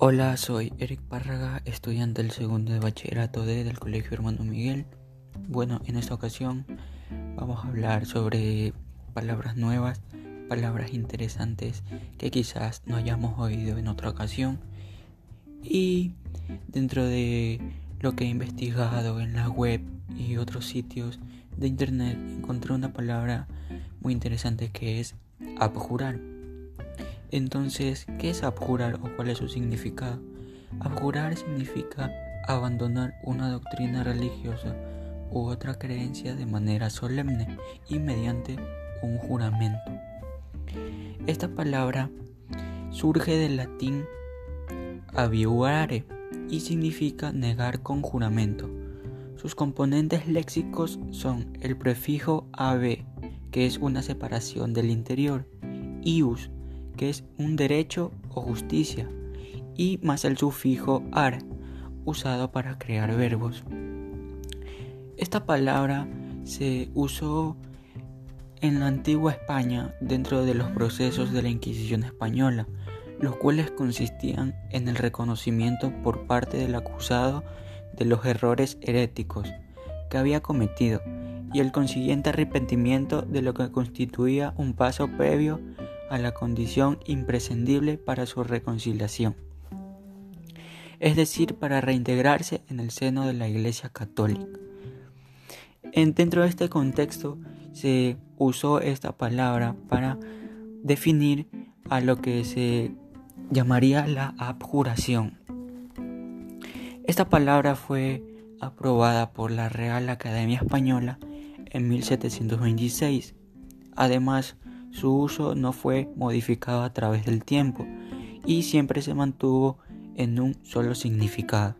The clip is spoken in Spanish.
Hola, soy Eric Párraga, estudiante del segundo de bachillerato D del Colegio Hermano Miguel. Bueno, en esta ocasión vamos a hablar sobre palabras nuevas, palabras interesantes que quizás no hayamos oído en otra ocasión. Y dentro de lo que he investigado en la web y otros sitios de internet encontré una palabra muy interesante que es abjurar. Entonces, ¿qué es abjurar o cuál es su significado? Abjurar significa abandonar una doctrina religiosa u otra creencia de manera solemne y mediante un juramento. Esta palabra surge del latín abiurare y significa negar con juramento. Sus componentes léxicos son el prefijo ab, que es una separación del interior, ius, que es un derecho o justicia, y más el sufijo ar, usado para crear verbos. Esta palabra se usó en la antigua España dentro de los procesos de la Inquisición española, los cuales consistían en el reconocimiento por parte del acusado de los errores heréticos que había cometido y el consiguiente arrepentimiento de lo que constituía un paso previo a la condición imprescindible para su reconciliación, es decir, para reintegrarse en el seno de la Iglesia Católica. En, dentro de este contexto se usó esta palabra para definir a lo que se llamaría la abjuración. Esta palabra fue aprobada por la Real Academia Española en 1726. Además, su uso no fue modificado a través del tiempo y siempre se mantuvo en un solo significado.